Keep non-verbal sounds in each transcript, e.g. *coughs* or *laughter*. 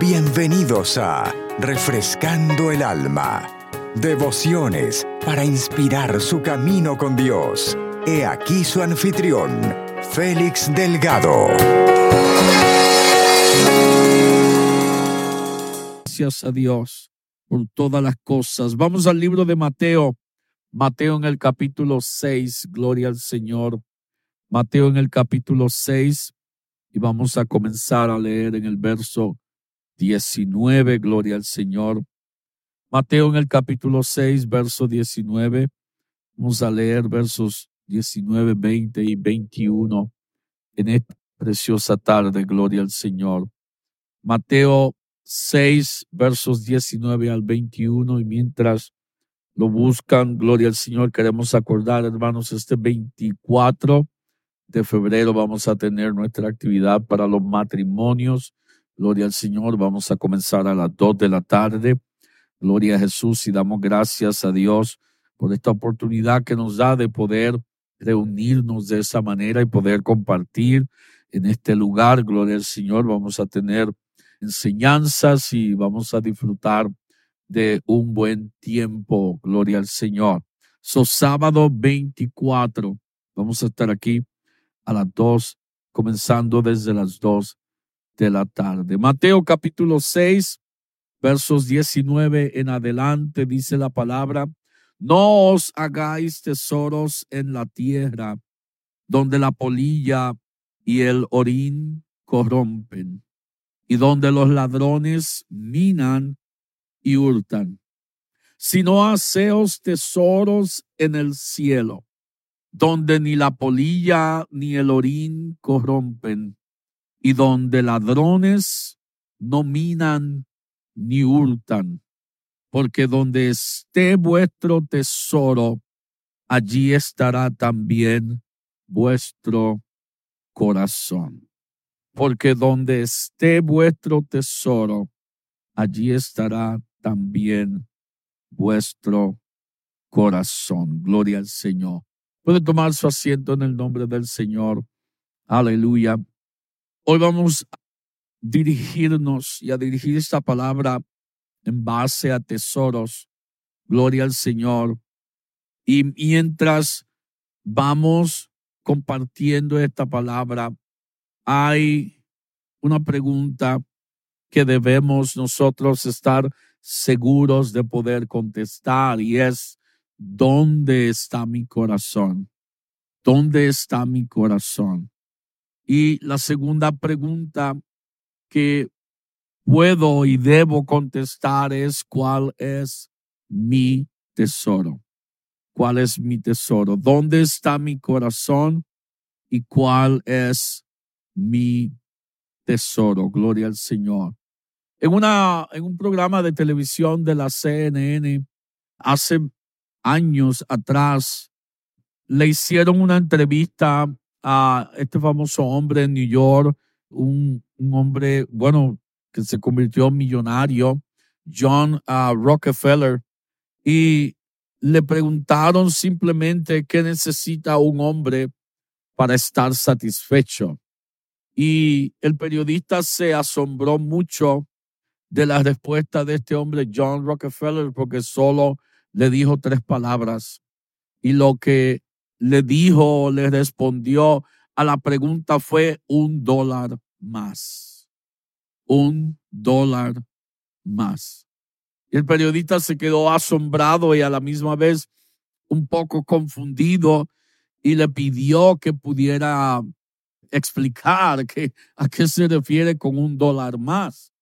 Bienvenidos a Refrescando el Alma. Devociones para inspirar su camino con Dios. He aquí su anfitrión, Félix Delgado. Gracias a Dios por todas las cosas. Vamos al libro de Mateo. Mateo en el capítulo 6, gloria al Señor. Mateo en el capítulo 6 y vamos a comenzar a leer en el verso 19, gloria al Señor. Mateo en el capítulo 6, verso 19. Vamos a leer versos 19, 20 y 21 en esta preciosa tarde, gloria al Señor. Mateo 6, versos 19 al 21 y mientras lo buscan, gloria al Señor, queremos acordar, hermanos, este 24 de febrero vamos a tener nuestra actividad para los matrimonios Gloria al Señor. Vamos a comenzar a las dos de la tarde. Gloria a Jesús y damos gracias a Dios por esta oportunidad que nos da de poder reunirnos de esa manera y poder compartir en este lugar. Gloria al Señor. Vamos a tener enseñanzas y vamos a disfrutar de un buen tiempo. Gloria al Señor. So, sábado 24. Vamos a estar aquí a las dos, comenzando desde las dos de la tarde. Mateo capítulo 6, versos 19 en adelante dice la palabra, no os hagáis tesoros en la tierra, donde la polilla y el orín corrompen, y donde los ladrones minan y hurtan, sino haceos tesoros en el cielo, donde ni la polilla ni el orín corrompen y donde ladrones no minan ni hurtan, porque donde esté vuestro tesoro, allí estará también vuestro corazón. Porque donde esté vuestro tesoro, allí estará también vuestro corazón. Gloria al Señor. Puede tomar su asiento en el nombre del Señor. Aleluya. Hoy vamos a dirigirnos y a dirigir esta palabra en base a tesoros. Gloria al Señor. Y mientras vamos compartiendo esta palabra, hay una pregunta que debemos nosotros estar seguros de poder contestar y es, ¿dónde está mi corazón? ¿Dónde está mi corazón? Y la segunda pregunta que puedo y debo contestar es cuál es mi tesoro. ¿Cuál es mi tesoro? ¿Dónde está mi corazón? ¿Y cuál es mi tesoro? Gloria al Señor. En, una, en un programa de televisión de la CNN, hace años atrás, le hicieron una entrevista a este famoso hombre en New York, un, hombre, bueno, que se convirtió en millonario, John ah, Rockefeller, y le preguntaron simplemente qué necesita un hombre para estar satisfecho. Y el periodista se asombró mucho de la respuesta de este hombre, John Rockefeller, porque solo le dijo tres palabras. Y lo que le dijo, le respondió a la pregunta fue un dólar más. Un dólar más. Y el periodista se quedó asombrado y a la misma vez un poco confundido y le pidió que pudiera explicar a qué se refiere con un dólar más.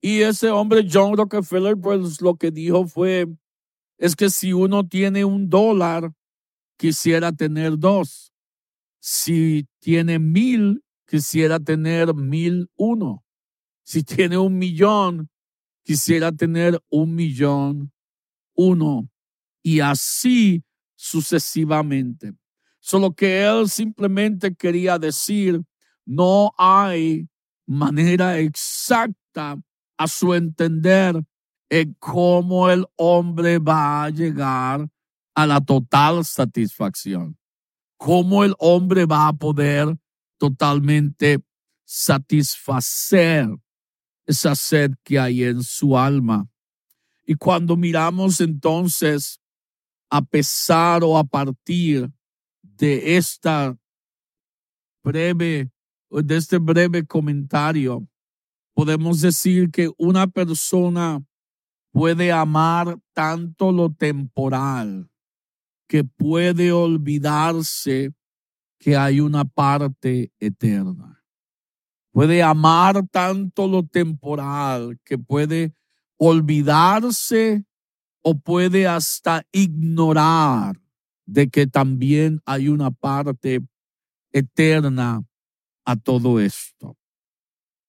Y ese hombre, John Rockefeller, pues lo que dijo fue, es que si uno tiene un dólar, quisiera tener dos. Si tiene mil, quisiera tener mil uno. Si tiene un millón, quisiera tener un millón uno. Y así sucesivamente. Solo que él simplemente quería decir, no hay manera exacta a su entender en cómo el hombre va a llegar a la total satisfacción. ¿Cómo el hombre va a poder totalmente satisfacer esa sed que hay en su alma. Y cuando miramos entonces a pesar o a partir de esta breve, de este breve comentario, podemos decir que una persona puede amar tanto lo temporal que puede olvidarse que hay una parte eterna. Puede amar tanto lo temporal que puede olvidarse o puede hasta ignorar de que también hay una parte eterna a todo esto.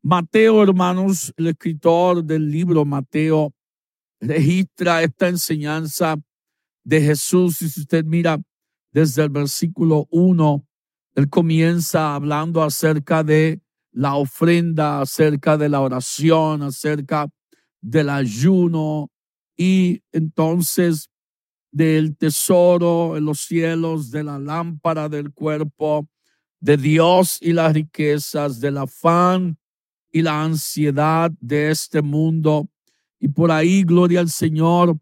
Mateo, hermanos, el escritor del libro Mateo, registra esta enseñanza de Jesús. Y si usted mira desde el versículo 1, él comienza hablando acerca de la ofrenda, acerca de la oración, acerca del ayuno y entonces del tesoro en los cielos, de la lámpara del cuerpo, de Dios y las riquezas, del afán y la ansiedad de este mundo. Y por ahí, gloria al Señor,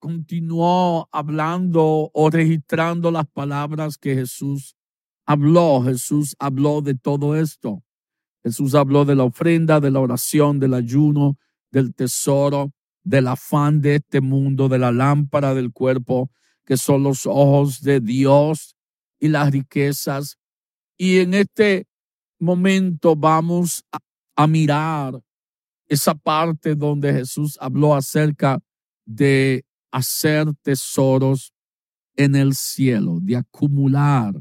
continuó hablando o registrando las palabras que Jesús habló. Jesús habló de todo esto. Jesús habló de la ofrenda, de la oración, del ayuno, del tesoro, del afán de este mundo, de la lámpara del cuerpo, que son los ojos de Dios y las riquezas. Y en este momento vamos a, a mirar esa parte donde Jesús habló acerca de hacer tesoros en el cielo, de acumular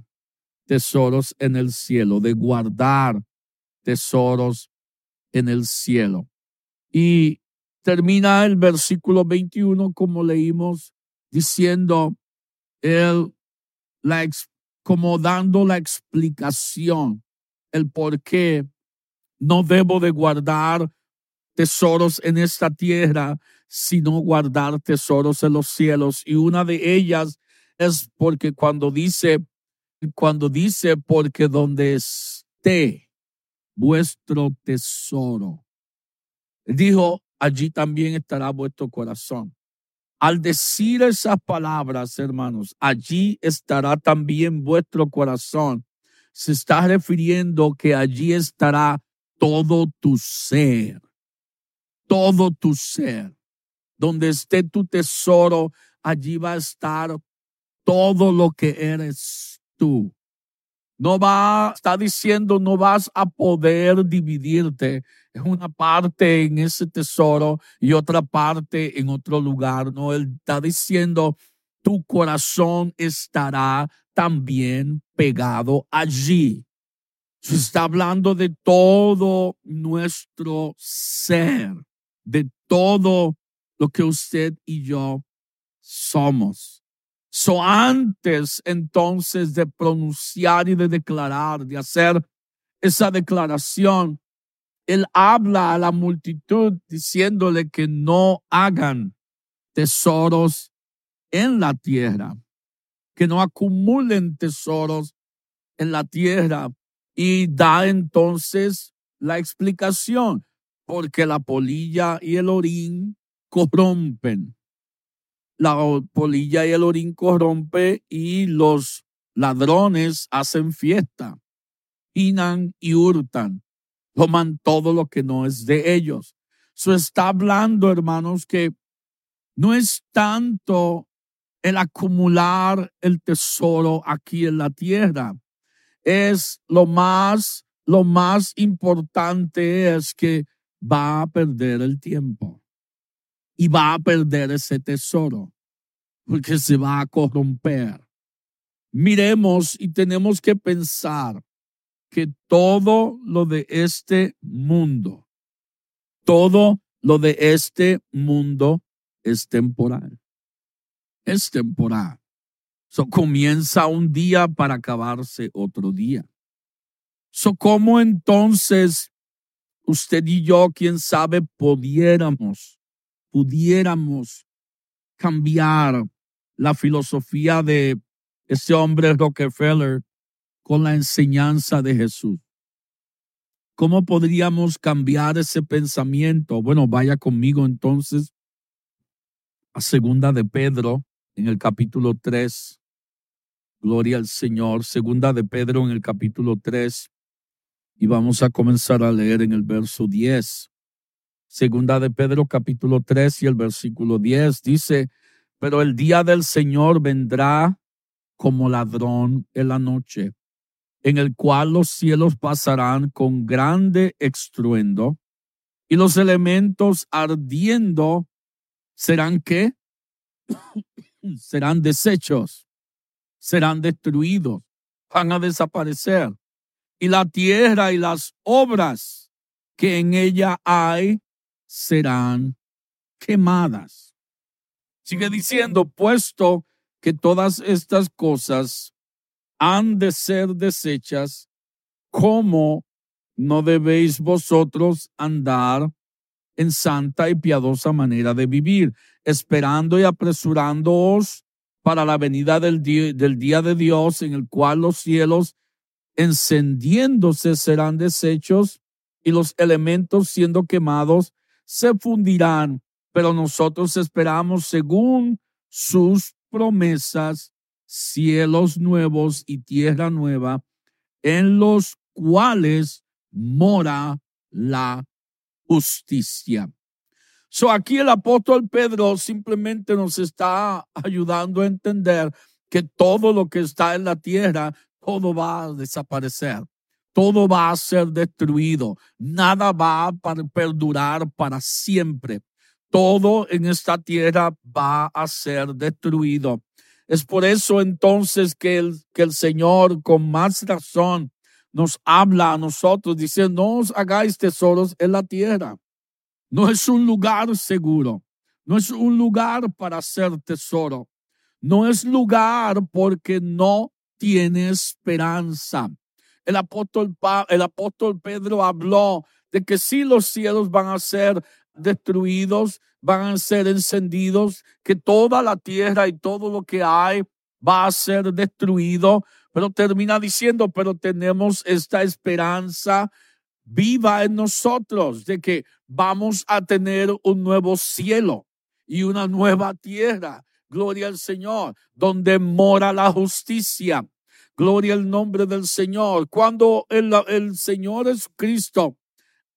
tesoros en el cielo, de guardar tesoros en el cielo. Y termina el versículo 21 como leímos diciendo él la como dando la explicación el por qué no debo de guardar tesoros en esta tierra, sino guardar tesoros en los cielos. Y una de ellas es porque cuando dice, cuando dice, porque donde esté vuestro tesoro, dijo, allí también estará vuestro corazón. Al decir esas palabras, hermanos, allí estará también vuestro corazón. Se está refiriendo que allí estará todo tu ser todo tu ser. Donde esté tu tesoro, allí va a estar todo lo que eres tú. No va, está diciendo, no vas a poder dividirte en una parte en ese tesoro y otra parte en otro lugar. No, él está diciendo, tu corazón estará también pegado allí. Se está hablando de todo nuestro ser de todo lo que usted y yo somos. So antes entonces de pronunciar y de declarar, de hacer esa declaración, él habla a la multitud diciéndole que no hagan tesoros en la tierra, que no acumulen tesoros en la tierra y da entonces la explicación porque la polilla y el orín corrompen. La polilla y el orín corrompen y los ladrones hacen fiesta, pinan y hurtan, toman todo lo que no es de ellos. Eso está hablando, hermanos, que no es tanto el acumular el tesoro aquí en la tierra. Es lo más, lo más importante es que va a perder el tiempo y va a perder ese tesoro porque se va a corromper. Miremos y tenemos que pensar que todo lo de este mundo, todo lo de este mundo es temporal. Es temporal. So, comienza un día para acabarse otro día. So, ¿cómo entonces usted y yo, quién sabe, pudiéramos, pudiéramos cambiar la filosofía de ese hombre Rockefeller con la enseñanza de Jesús. ¿Cómo podríamos cambiar ese pensamiento? Bueno, vaya conmigo entonces a segunda de Pedro en el capítulo 3. Gloria al Señor. Segunda de Pedro en el capítulo 3. Y vamos a comenzar a leer en el verso 10. Segunda de Pedro capítulo 3 y el versículo 10 dice, pero el día del Señor vendrá como ladrón en la noche en el cual los cielos pasarán con grande estruendo y los elementos ardiendo serán qué? *coughs* serán desechos, serán destruidos, van a desaparecer. Y la tierra y las obras que en ella hay serán quemadas. Sigue diciendo, puesto que todas estas cosas han de ser desechas, ¿cómo no debéis vosotros andar en santa y piadosa manera de vivir, esperando y apresurándoos para la venida del día, del día de Dios, en el cual los cielos encendiéndose serán deshechos y los elementos siendo quemados se fundirán, pero nosotros esperamos según sus promesas cielos nuevos y tierra nueva, en los cuales mora la justicia. So aquí el apóstol Pedro simplemente nos está ayudando a entender que todo lo que está en la tierra, todo va a desaparecer. Todo va a ser destruido. Nada va a perdurar para siempre. Todo en esta tierra va a ser destruido. Es por eso entonces que el, que el Señor con más razón nos habla a nosotros, dice, no os hagáis tesoros en la tierra. No es un lugar seguro, no es un lugar para hacer tesoro, no es lugar porque no tiene esperanza. El apóstol, el apóstol Pedro habló de que si los cielos van a ser destruidos, van a ser encendidos, que toda la tierra y todo lo que hay va a ser destruido, pero termina diciendo, pero tenemos esta esperanza viva en nosotros de que vamos a tener un nuevo cielo y una nueva tierra. Gloria al Señor, donde mora la justicia. Gloria al nombre del Señor. Cuando el, el Señor Jesucristo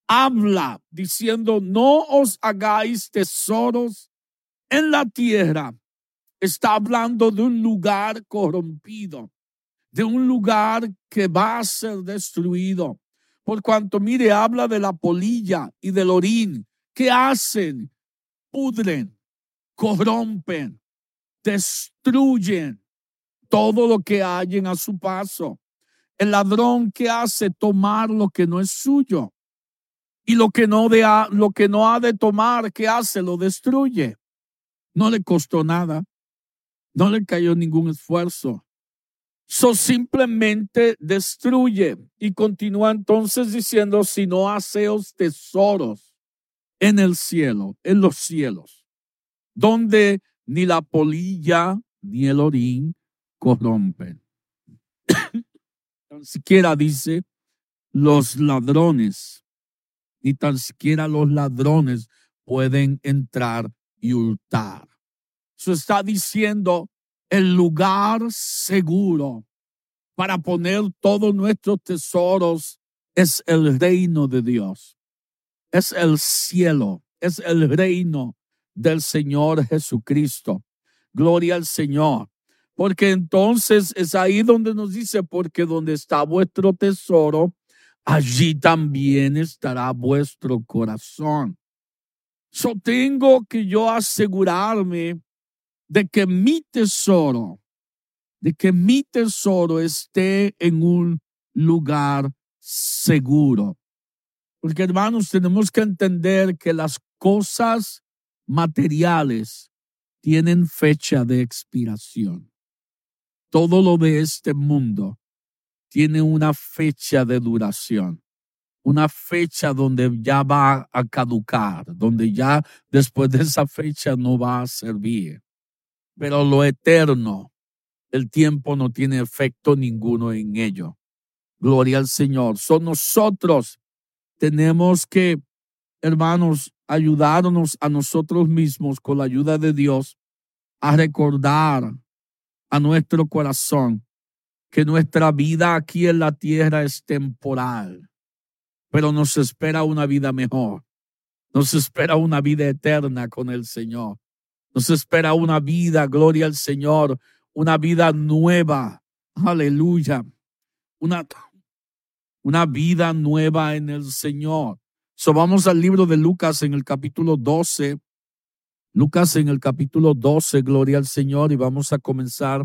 habla diciendo, no os hagáis tesoros en la tierra. Está hablando de un lugar corrompido, de un lugar que va a ser destruido. Por cuanto, mire, habla de la polilla y del orín. ¿Qué hacen? Pudren, corrompen, destruyen todo lo que hallen a su paso. El ladrón que hace tomar lo que no es suyo y lo que no, de, lo que no ha de tomar, ¿qué hace? Lo destruye. No le costó nada. No le cayó ningún esfuerzo. So simplemente destruye. Y continúa entonces diciendo, si no haceos tesoros en el cielo, en los cielos, donde ni la polilla ni el orín corrompen. *coughs* Ni siquiera dice los ladrones ni tan siquiera los ladrones pueden entrar y hurtar. Eso está diciendo el lugar seguro para poner todos nuestros tesoros es el reino de Dios. Es el cielo, es el reino del Señor Jesucristo. Gloria al Señor. Porque entonces es ahí donde nos dice, porque donde está vuestro tesoro, allí también estará vuestro corazón. So tengo que yo asegurarme de que mi tesoro, de que mi tesoro esté en un lugar seguro. Porque hermanos, tenemos que entender que las cosas materiales tienen fecha de expiración. Todo lo de este mundo tiene una fecha de duración, una fecha donde ya va a caducar, donde ya después de esa fecha no va a servir. Pero lo eterno, el tiempo no tiene efecto ninguno en ello. Gloria al Señor. Son nosotros tenemos que, hermanos, ayudarnos a nosotros mismos con la ayuda de Dios a recordar a nuestro corazón que nuestra vida aquí en la tierra es temporal, pero nos espera una vida mejor. Nos espera una vida eterna con el Señor. Nos espera una vida, gloria al Señor, una vida nueva. Aleluya. Una, una vida nueva en el Señor. So vamos al libro de Lucas en el capítulo 12. Lucas en el capítulo 12, gloria al Señor, y vamos a comenzar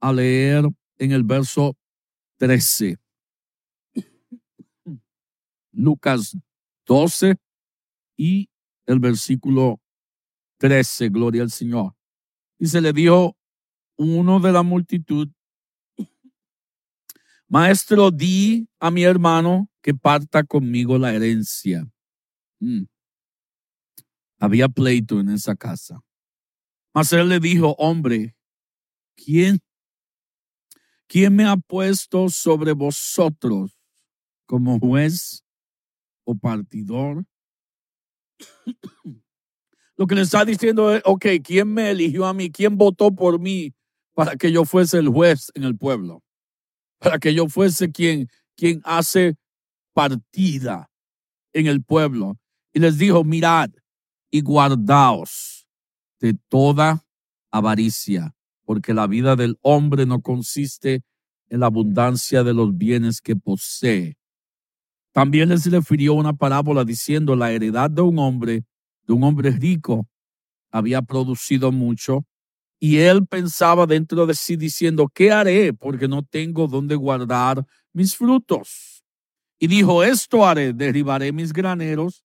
a leer en el verso 13. *coughs* Lucas 12 y el versículo 13, gloria al Señor. Y se le dio uno de la multitud, Maestro, di a mi hermano que parta conmigo la herencia. Mm. Había pleito en esa casa. Mas él le dijo, hombre, ¿quién ¿Quién me ha puesto sobre vosotros como juez o partidor? *coughs* Lo que le está diciendo es, ok, ¿quién me eligió a mí? ¿Quién votó por mí para que yo fuese el juez en el pueblo? Para que yo fuese quien, quien hace partida en el pueblo. Y les dijo, mirad y guardaos de toda avaricia, porque la vida del hombre no consiste en la abundancia de los bienes que posee. También les refirió una parábola diciendo la heredad de un hombre, de un hombre rico, había producido mucho, y él pensaba dentro de sí diciendo, ¿qué haré? Porque no tengo dónde guardar mis frutos. Y dijo, esto haré, derribaré mis graneros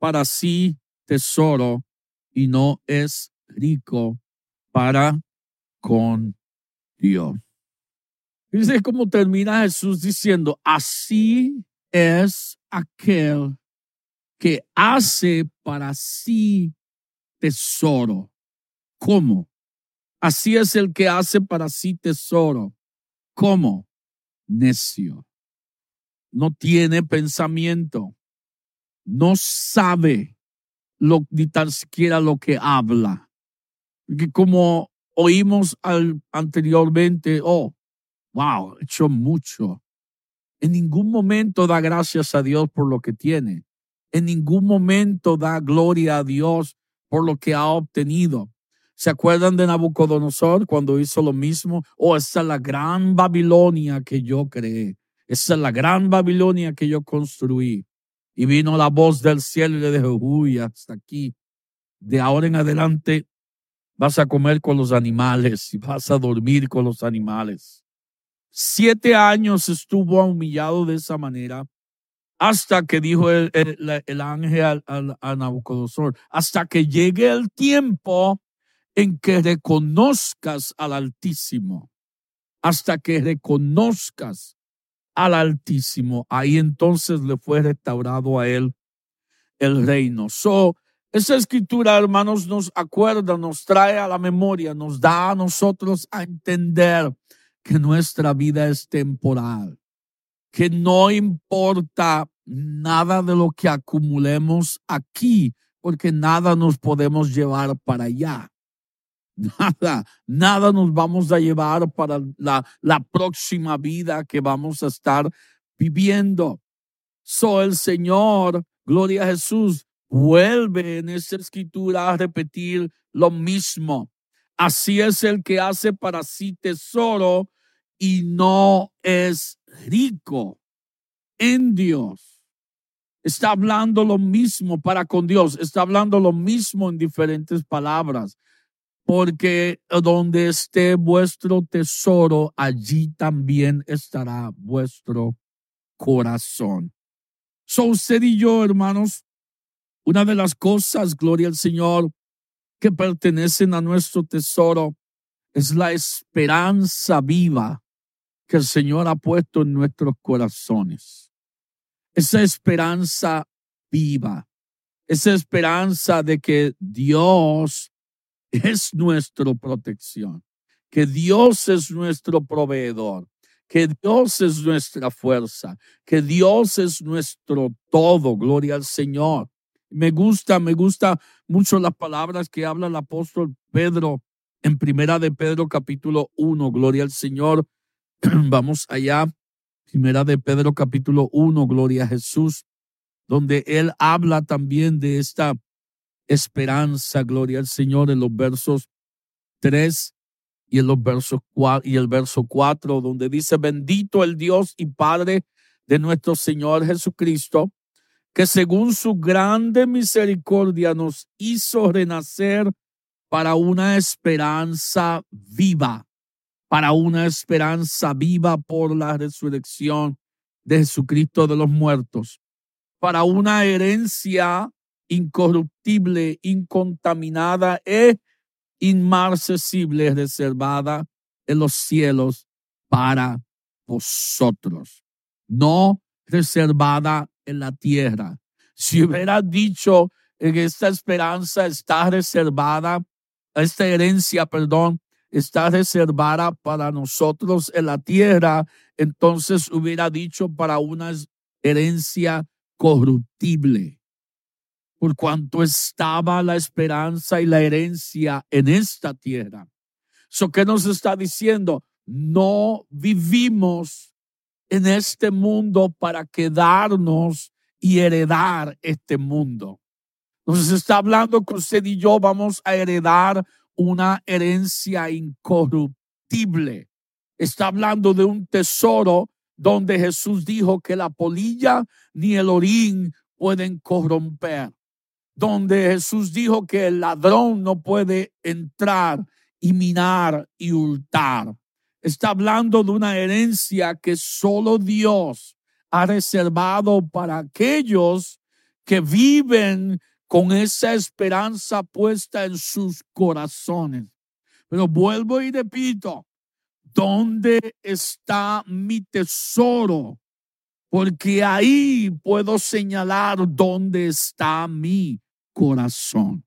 para sí tesoro y no es rico para con Dios. Dice cómo termina Jesús diciendo, así es aquel que hace para sí tesoro. ¿Cómo? Así es el que hace para sí tesoro. ¿Cómo? Necio. No tiene pensamiento. No sabe lo, ni tan siquiera lo que habla. Que como oímos anteriormente, oh, wow, hecho mucho. En ningún momento da gracias a Dios por lo que tiene. En ningún momento da gloria a Dios por lo que ha obtenido. ¿Se acuerdan de Nabucodonosor cuando hizo lo mismo? Oh, esa es la gran Babilonia que yo creé. Esa es la gran Babilonia que yo construí. Y vino la voz del cielo y le dijo, uy, hasta aquí. De ahora en adelante vas a comer con los animales y vas a dormir con los animales. Siete años estuvo humillado de esa manera hasta que dijo el, ángel a Nabucodonosor, hasta que llegue el tiempo en que reconozcas al Altísimo, hasta que reconozcas al Altísimo, ahí entonces le fue restaurado a él el reino. So, esa escritura, hermanos, nos acuerda, nos trae a la memoria, nos da a nosotros a entender que nuestra vida es temporal, que no importa nada de lo que acumulemos aquí, porque nada nos podemos llevar para allá. Nada, nada nos vamos a llevar para la, próxima vida que vamos a estar viviendo. So el Señor, gloria a Jesús, vuelve en esa escritura a repetir lo mismo. Así es el que hace para sí tesoro y no es rico en Dios. Está hablando lo mismo para con Dios, está hablando lo mismo en diferentes palabras, porque donde esté vuestro tesoro, allí también estará vuestro corazón. So usted y yo, hermanos, una de las cosas, gloria al Señor, que pertenecen a nuestro tesoro es la esperanza viva que el Señor ha puesto en nuestros corazones. Esa esperanza viva, esa esperanza de que Dios es nuestra protección, que Dios es nuestro proveedor, que Dios es nuestra fuerza, que Dios es nuestro todo. Gloria al Señor. Me gusta, me gusta mucho las palabras que habla el apóstol Pedro en Primera de Pedro capítulo 1. Gloria al Señor. *clears throat* Vamos allá. Primera de Pedro capítulo 1. Gloria a Jesús. Donde él habla también de esta esperanza. Gloria al Señor en los versos 3 y en los versos y el verso 4 donde dice bendito el Dios y Padre de nuestro Señor Jesucristo que según su grande misericordia nos hizo renacer para una esperanza viva, para una esperanza viva por la resurrección de Jesucristo de los muertos, para una herencia incorruptible, incontaminada e inmarcesible reservada en los cielos para vosotros, no reservada en la tierra. Si hubiera dicho en esta esperanza está reservada, esta herencia, perdón, está reservada para nosotros en la tierra, entonces hubiera dicho para una herencia corruptible por cuanto estaba la esperanza y la herencia en esta tierra. So, ¿Qué nos está diciendo? No vivimos en este mundo para quedarnos y heredar este mundo. Nos está hablando que usted y yo vamos a heredar una herencia incorruptible. Está hablando de un tesoro donde Jesús dijo que la polilla ni el orín pueden corromper donde Jesús dijo que el ladrón no puede entrar y minar y hurtar. Está hablando de una herencia que solo Dios ha reservado para aquellos que viven con esa esperanza puesta en sus corazones. Pero vuelvo y repito, ¿dónde está mi tesoro? Porque ahí puedo señalar dónde está mi corazón.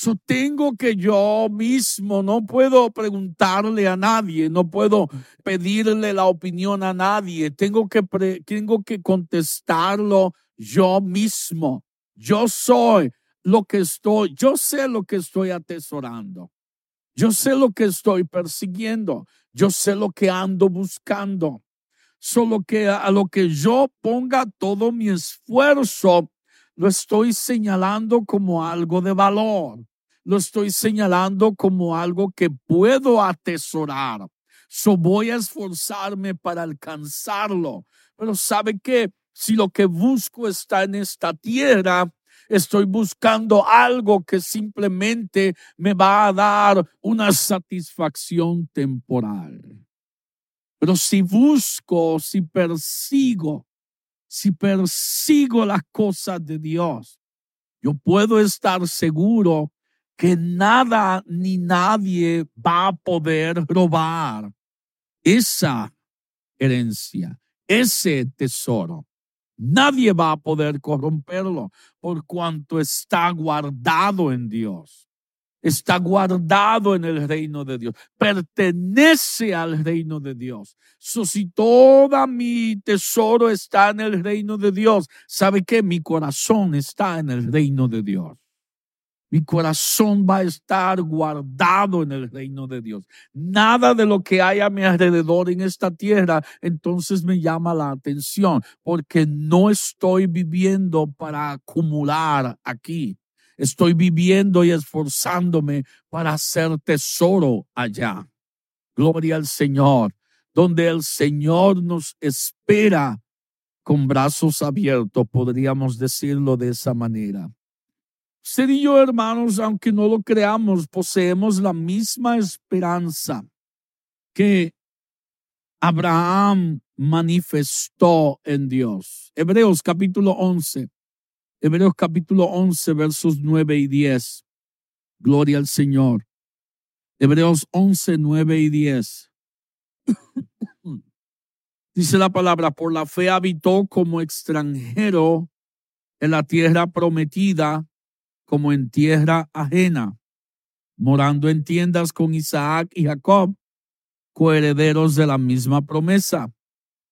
So, tengo que yo mismo, no puedo preguntarle a nadie, no puedo pedirle la opinión a nadie, tengo que, tengo que contestarlo yo mismo. Yo soy lo que estoy, yo sé lo que estoy atesorando, yo sé lo que estoy persiguiendo, yo sé lo que ando buscando. Solo que a lo que yo ponga todo mi esfuerzo, lo estoy señalando como algo de valor. Lo estoy señalando como algo que puedo atesorar. So voy a esforzarme para alcanzarlo. Pero ¿sabe qué? Si lo que busco está en esta tierra, estoy buscando algo que simplemente me va a dar una satisfacción temporal. Pero si busco, si persigo si persigo las cosas de Dios, yo puedo estar seguro que nada ni nadie va a poder robar esa herencia, ese tesoro. Nadie va a poder corromperlo por cuanto está guardado en Dios está guardado en el reino de Dios, pertenece al reino de Dios. So, si todo mi tesoro está en el reino de Dios, ¿sabe que Mi corazón está en el reino de Dios. Mi corazón va a estar guardado en el reino de Dios. Nada de lo que hay a mi alrededor en esta tierra entonces me llama la atención porque no estoy viviendo para acumular aquí estoy viviendo y esforzándome para hacer tesoro allá. Gloria al Señor, donde el Señor nos espera con brazos abiertos, podríamos decirlo de esa manera. Usted y yo, hermanos, aunque no lo creamos, poseemos la misma esperanza que Abraham manifestó en Dios. Hebreos capítulo 11. Hebreos capítulo 11 versos 9 y 10. Gloria al Señor. Hebreos 11, 9 y 10. *coughs* Dice la palabra, por la fe habitó como extranjero en la tierra prometida, como en tierra ajena, morando en tiendas con Isaac y Jacob, coherederos de la misma promesa,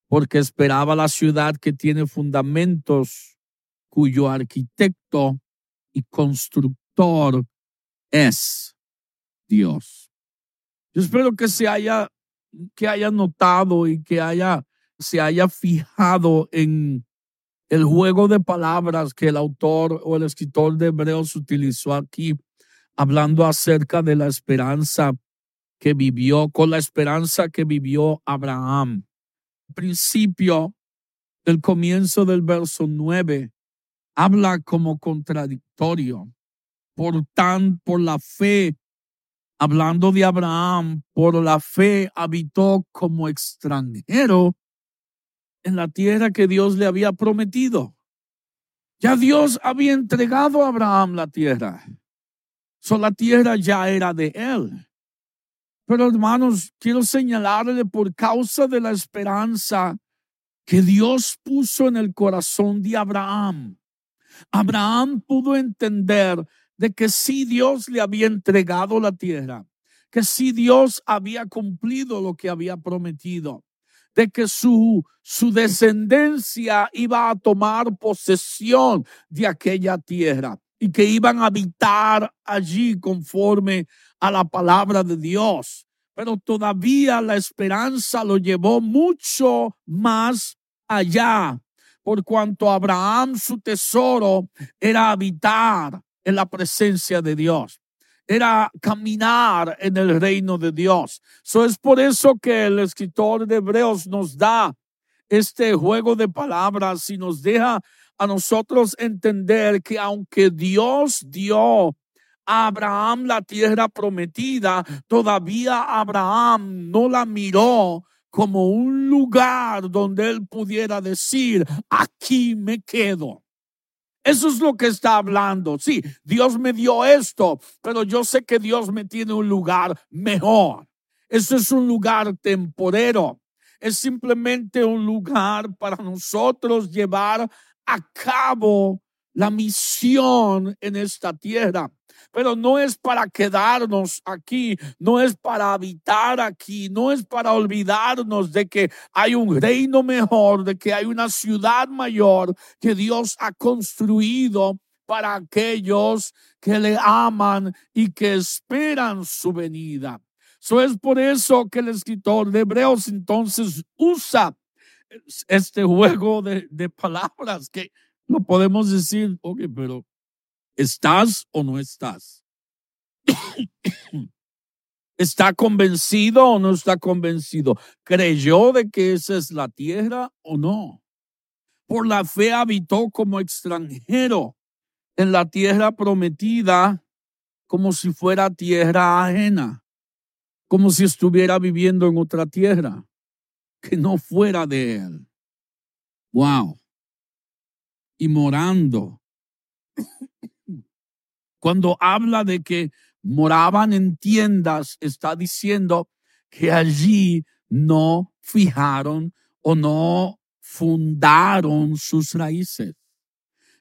porque esperaba la ciudad que tiene fundamentos, cuyo arquitecto y constructor es Dios. Yo espero que se haya, que haya notado y que haya, se haya fijado en el juego de palabras que el autor o el escritor de Hebreos utilizó aquí, hablando acerca de la esperanza que vivió, con la esperanza que vivió Abraham. Principio, el comienzo del verso 9, habla como contradictorio. Por tan, por la fe hablando de Abraham, por la fe habitó como extranjero en la tierra que Dios le había prometido. Ya Dios había entregado a Abraham la tierra. So la tierra ya era de él. Pero hermanos, quiero señalarle por causa de la esperanza que Dios puso en el corazón de Abraham. Abraham pudo entender de que si Dios le había entregado la tierra, que si Dios había cumplido lo que había prometido, de que su, su descendencia iba a tomar posesión de aquella tierra y que iban a habitar allí conforme a la palabra de Dios. Pero todavía la esperanza lo llevó mucho más allá, por cuanto Abraham su tesoro era habitar en la presencia de Dios. Era caminar en el reino de Dios. So es por eso que el escritor de Hebreos nos da este juego de palabras y nos deja a nosotros entender que aunque Dios dio a Abraham la tierra prometida, todavía Abraham no la miró como un lugar donde él pudiera decir, aquí me quedo. Eso es lo que está hablando. Sí, Dios me dio esto, pero yo sé que Dios me tiene un lugar mejor. Eso es un lugar temporero. Es simplemente un lugar para nosotros llevar a cabo la misión en esta tierra pero no es para quedarnos aquí, no es para habitar aquí, no es para olvidarnos de que hay un reino mejor, de que hay una ciudad mayor que Dios ha construido para aquellos que le aman y que esperan su venida. Eso es por eso que el escritor de Hebreos entonces usa este juego de, palabras que no podemos decir, ok, pero ¿Estás o no estás? *coughs* ¿Está convencido o no está convencido? ¿Creyó de que esa es la tierra o no? Por la fe habitó como extranjero en la tierra prometida como si fuera tierra ajena, como si estuviera viviendo en otra tierra que no fuera de él. Wow. Y morando cuando habla de que moraban en tiendas, está diciendo que allí no fijaron o no fundaron sus raíces,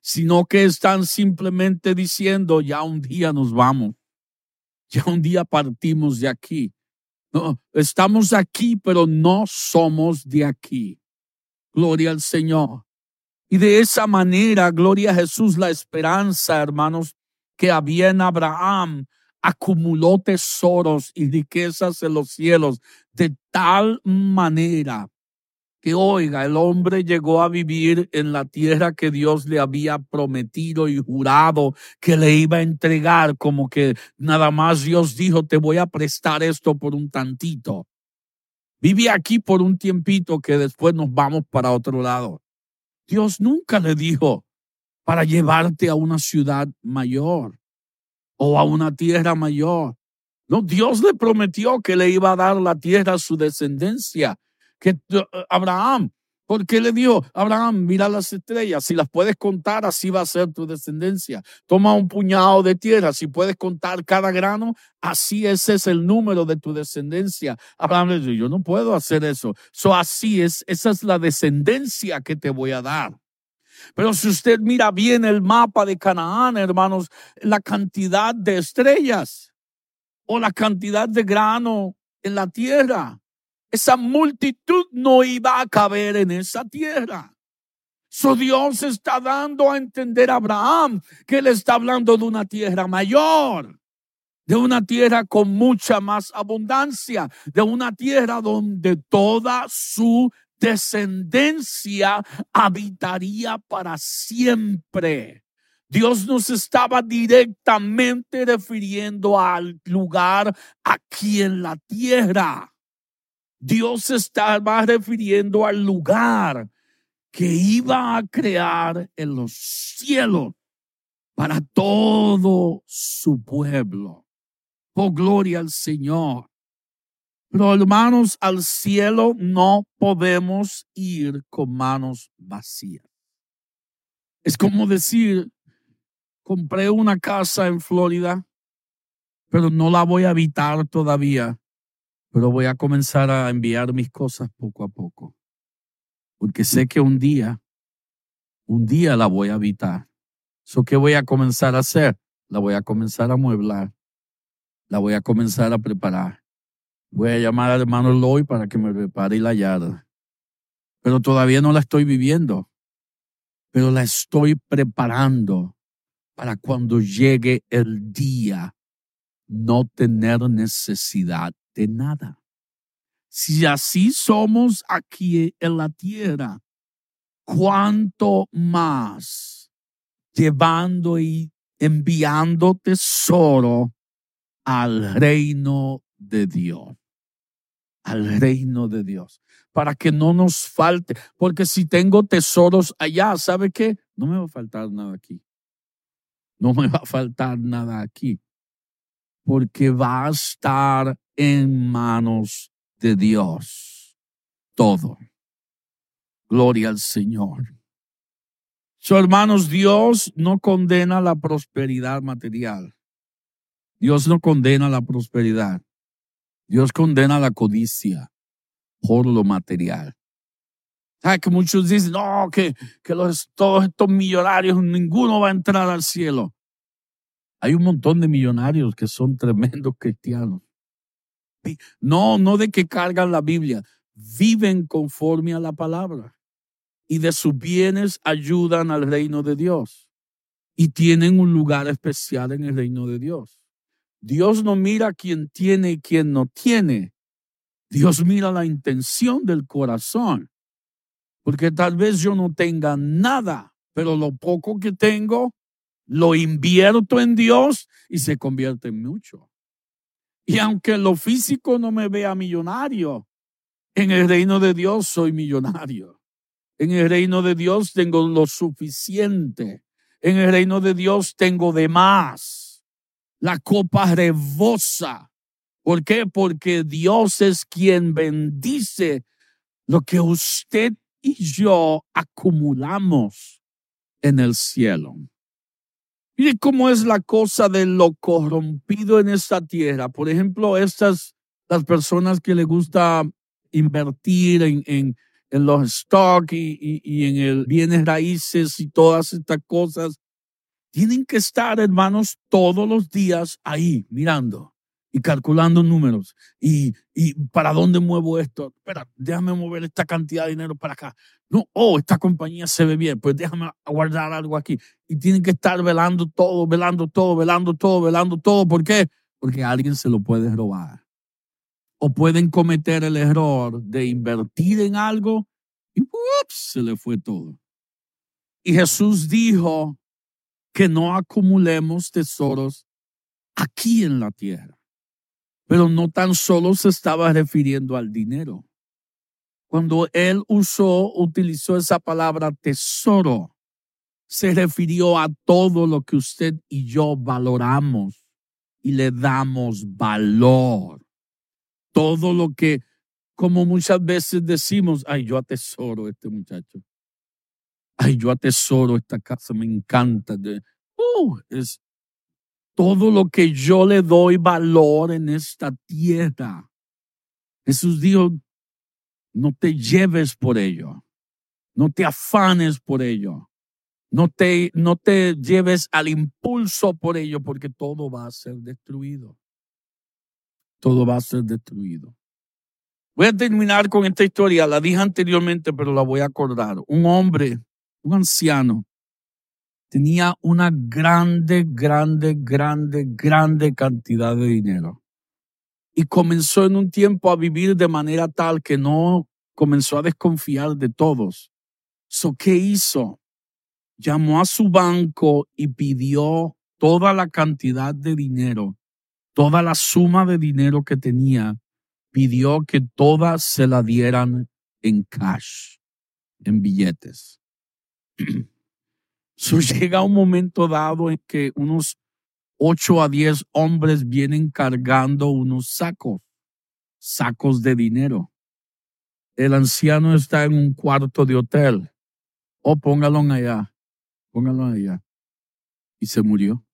sino que están simplemente diciendo, ya un día nos vamos, ya un día partimos de aquí. No, estamos aquí, pero no somos de aquí. Gloria al Señor. Y de esa manera, gloria a Jesús, la esperanza, hermanos, que había en Abraham acumuló tesoros y riquezas en los cielos de tal manera que, oiga, el hombre llegó a vivir en la tierra que Dios le había prometido y jurado que le iba a entregar, como que nada más Dios dijo, te voy a prestar esto por un tantito. Vive aquí por un tiempito que después nos vamos para otro lado. Dios nunca le dijo, para llevarte a una ciudad mayor o a una tierra mayor. No, Dios le prometió que le iba a dar la tierra a su descendencia. que Abraham, porque le dijo, Abraham, mira las estrellas, si las puedes contar, así va a ser tu descendencia. Toma un puñado de tierra, si puedes contar cada grano, así ese es el número de tu descendencia. Abraham le dijo, yo no puedo hacer eso. So así es, esa es la descendencia que te voy a dar. Pero si usted mira bien el mapa de Canaán, hermanos, la cantidad de estrellas o la cantidad de grano en la tierra, esa multitud no iba a caber en esa tierra. So Dios está dando a entender a Abraham que él está hablando de una tierra mayor, de una tierra con mucha más abundancia, de una tierra donde toda su descendencia habitaría para siempre. Dios nos estaba directamente refiriendo al lugar aquí en la tierra. Dios estaba refiriendo al lugar que iba a crear en los cielos para todo su pueblo. Por gloria al Señor. Pero hermanos, al cielo no podemos ir con manos vacías. Es como decir, compré una casa en Florida, pero no la voy a habitar todavía, pero voy a comenzar a enviar mis cosas poco a poco, porque sé que un día, un día la voy a habitar. ¿So qué voy a comenzar a hacer? La voy a comenzar a mueblar, la voy a comenzar a preparar Voy a llamar al hermano Loy para que me prepare la yarda. Pero todavía no la estoy viviendo. Pero la estoy preparando para cuando llegue el día no tener necesidad de nada. Si así somos aquí en la tierra, cuánto más llevando y enviando tesoro al reino de Dios al reino de Dios, para que no nos falte, porque si tengo tesoros allá, ¿sabe qué? No me va a faltar nada aquí. No me va a faltar nada aquí, porque va a estar en manos de Dios todo. Gloria al Señor. So, hermanos, Dios no condena la prosperidad material. Dios no condena la prosperidad. Dios condena la codicia por lo material. ¿Sabe que muchos dicen, no, que, que los, todos estos millonarios, ninguno va a entrar al cielo? Hay un montón de millonarios que son tremendos cristianos. No, no de que cargan la Biblia, viven conforme a la palabra y de sus bienes ayudan al reino de Dios y tienen un lugar especial en el reino de Dios. Dios no mira quién tiene y quién no tiene. Dios mira la intención del corazón. Porque tal vez yo no tenga nada, pero lo poco que tengo lo invierto en Dios y se convierte en mucho. Y aunque lo físico no me vea millonario, en el reino de Dios soy millonario. En el reino de Dios tengo lo suficiente. En el reino de Dios tengo de más la copa rebosa. ¿Por qué? Porque Dios es quien bendice lo que usted y yo acumulamos en el cielo. Mire cómo es la cosa de lo corrompido en esta tierra. Por ejemplo, estas, las personas que le gusta invertir en, en, en los stocks y, y, y en el bienes raíces y todas estas cosas, tienen que estar, hermanos, todos los días ahí mirando y calculando números. Y, y para dónde muevo esto. Espera, déjame mover esta cantidad de dinero para acá. No, oh, esta compañía se ve bien, pues déjame guardar algo aquí. Y tienen que estar velando todo, velando todo, velando todo, velando todo. ¿Por qué? Porque alguien se lo puede robar. O pueden cometer el error de invertir en algo y ups, se le fue todo. Y Jesús dijo, que no acumulemos tesoros aquí en la tierra. Pero no tan solo se estaba refiriendo al dinero. Cuando él usó, utilizó esa palabra tesoro, se refirió a todo lo que usted y yo valoramos y le damos valor. Todo lo que como muchas veces decimos, ay, yo atesoro a este muchacho. Ay, yo atesoro esta casa, me encanta. Uh, es todo lo que yo le doy valor en esta tierra. Jesús dijo, no te lleves por ello, no te afanes por ello, no te, no te lleves al impulso por ello, porque todo va a ser destruido. Todo va a ser destruido. Voy a terminar con esta historia, la dije anteriormente, pero la voy a acordar. Un hombre, un anciano, tenía una grande, grande, grande, grande cantidad de dinero. Y comenzó en un tiempo a vivir de manera tal que no comenzó a desconfiar de todos. So, ¿Qué hizo? llamó a su banco y pidió toda la cantidad de dinero, toda la suma de dinero que tenía, pidió que todas se la dieran en cash, en billetes. *clears throat* So *laughs* llega un momento dado en que unos ocho a diez hombres vienen cargando unos sacos, sacos de dinero. El anciano está en un cuarto de hotel. Oh, póngalo allá póngalo allá. Y se murió.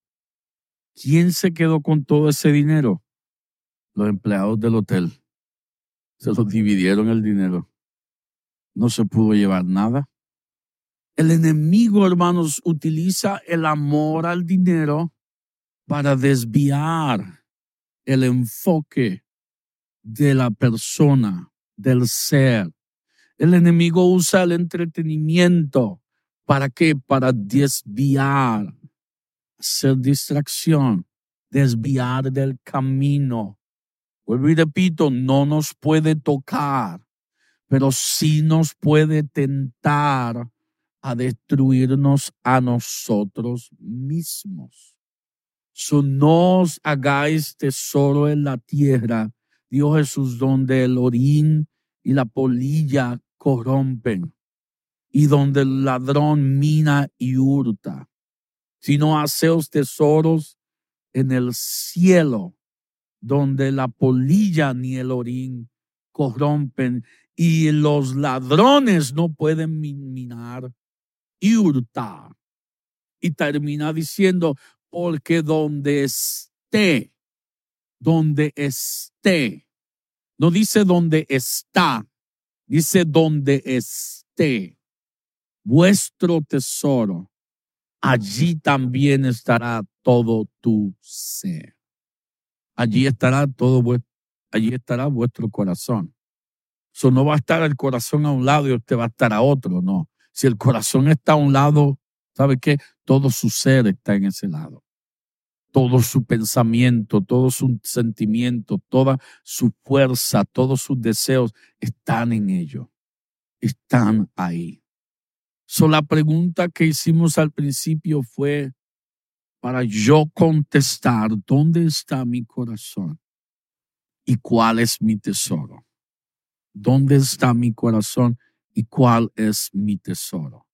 ¿Quién se quedó con todo ese dinero? Los empleados del hotel. Se los dividieron el dinero. No se pudo llevar nada. El enemigo, hermanos, utiliza el amor al dinero para desviar el enfoque de la persona, del ser. El enemigo usa el entretenimiento ¿Para qué? Para desviar, hacer distracción, desviar del camino. Vuelvo y repito, no nos puede tocar, pero sí nos puede tentar a destruirnos a nosotros mismos. So, no os hagáis tesoro en la tierra, dijo Jesús, donde el orín y la polilla corrompen y donde el ladrón mina y hurta, sino haceos tesoros en el cielo, donde la polilla ni el orín corrompen y los ladrones no pueden minar y termina diciendo, porque donde esté, donde esté, no dice donde está, dice donde esté vuestro tesoro, allí también estará todo tu ser. Allí estará todo allí estará vuestro corazón. Eso no va a estar el corazón a un lado y usted va a estar a otro, no. Si el corazón está a un lado, ¿sabe qué? Todo su ser está en ese lado. Todo su pensamiento, todo su sentimiento, toda su fuerza, todos sus deseos están en ello. Están ahí. So, la pregunta que hicimos al principio fue para yo contestar, ¿dónde está mi corazón? ¿Y cuál es mi tesoro? ¿Dónde está mi corazón? ¿Y cuál es mi tesoro?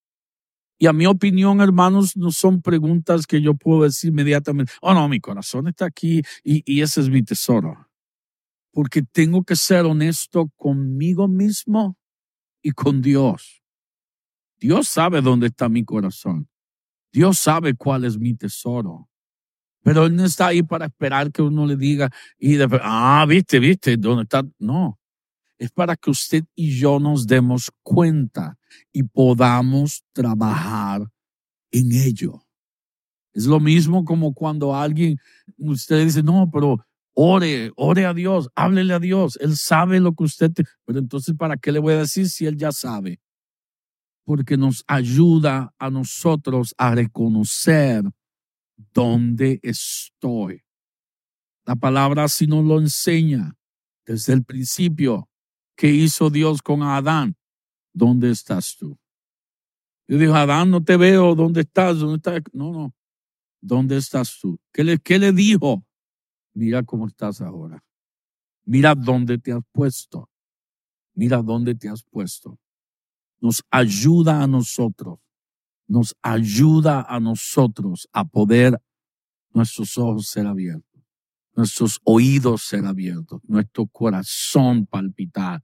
Y a mi opinión, hermanos, no son preguntas que yo puedo decir inmediatamente, oh no, mi corazón está aquí y, y ese es mi tesoro. Porque tengo que ser honesto conmigo mismo y con Dios. Dios sabe dónde está mi corazón. Dios sabe cuál es mi tesoro. Pero Él no está ahí para esperar que uno le diga, y de, ah, viste, viste, ¿dónde está? No. Es para que usted y yo nos demos cuenta y podamos trabajar en ello. Es lo mismo como cuando alguien, usted dice, no, pero ore, ore a Dios, háblele a Dios. Él sabe lo que usted, pero entonces, ¿para qué le voy a decir si Él ya sabe? porque nos ayuda a nosotros a reconocer dónde estoy. La palabra así nos lo enseña desde el principio. ¿Qué hizo Dios con Adán? ¿Dónde estás tú? Yo digo, Adán, no te veo, ¿dónde estás? ¿Dónde estás? No, no. ¿Dónde estás tú? ¿Qué le, qué le dijo? Mira cómo estás ahora. Mira dónde te has puesto. Mira dónde te has puesto nos ayuda a nosotros, nos ayuda a nosotros a poder nuestros ojos ser abiertos, nuestros oídos ser abiertos, nuestro corazón palpitar,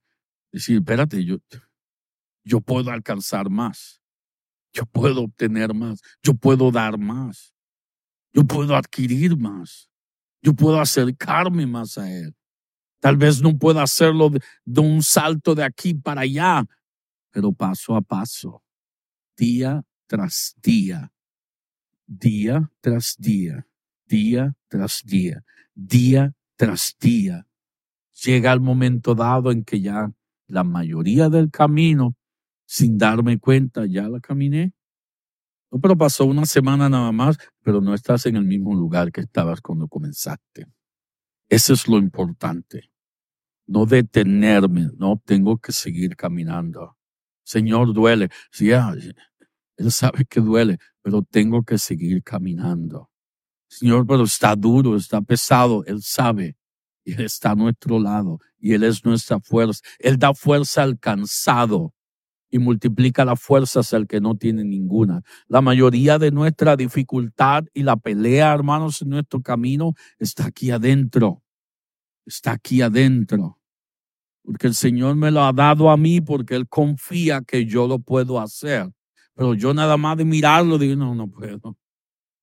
Decir, espérate, yo, yo puedo alcanzar más. Yo puedo obtener más. Yo puedo dar más. Yo puedo adquirir más. Yo puedo acercarme más a Él. Tal vez no pueda hacerlo de, de, un salto de aquí para allá, pero paso a paso, día tras día, día tras día, día tras día, día tras día. Llega el momento dado en que ya la mayoría del camino, sin darme cuenta, ya la caminé. No, pero pasó una semana nada más, pero no estás en el mismo lugar que estabas cuando comenzaste. Eso es lo importante. No detenerme, no tengo que seguir caminando. Señor, duele. Sí, él sabe que duele, pero tengo que seguir caminando. Señor, pero está duro, está pesado. Él sabe. Y Él está a nuestro lado. Y Él es nuestra fuerza. Él da fuerza al cansado y multiplica las fuerzas al que no tiene ninguna. La mayoría de nuestra dificultad y la pelea, hermanos, en nuestro camino está aquí adentro. Está aquí adentro. Porque el Señor me lo ha dado a mí porque Él confía que yo lo puedo hacer. Pero yo nada más de mirarlo digo, no, no puedo.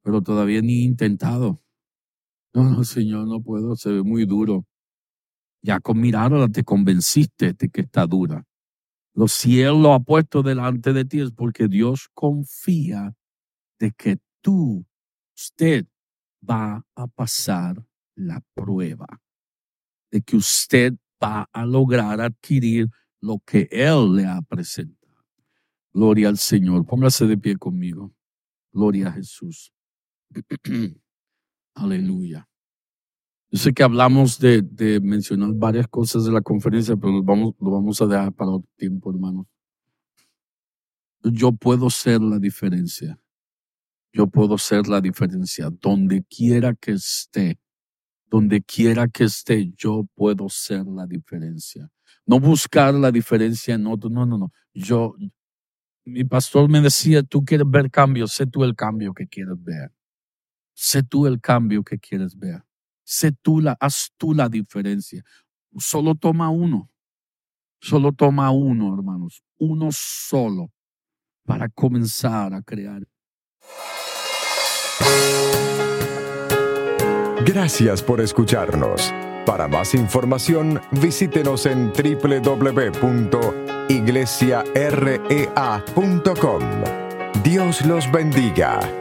Pero todavía ni intentado. No, no, Señor, no puedo, se ve muy duro. Ya con mirarla te convenciste de que está dura. Los cielos ha puesto delante de ti es porque Dios confía de que tú, usted, va a pasar la prueba. De que usted va a lograr adquirir lo que Él le ha presentado. Gloria al Señor. Póngase de pie conmigo. Gloria a Jesús. *clears throat* Aleluya. Yo sé que hablamos de, mencionar varias cosas de la conferencia, pero lo vamos, lo vamos a dejar para otro tiempo, hermano. Yo puedo ser la diferencia. Yo puedo ser la diferencia. Donde quiera que esté, donde quiera que esté, yo puedo ser la diferencia. No buscar la diferencia en otro. No, no, no. Yo, mi pastor me decía, tú quieres ver cambio, sé tú el cambio que quieres ver. Sé tú el cambio que quieres ver. Sé tú la, haz tú la diferencia. Solo toma uno. Solo toma uno, hermanos. Uno solo para comenzar a crear. Gracias por escucharnos. Para más información, visítenos en www.iglesiarea.com. Dios los bendiga.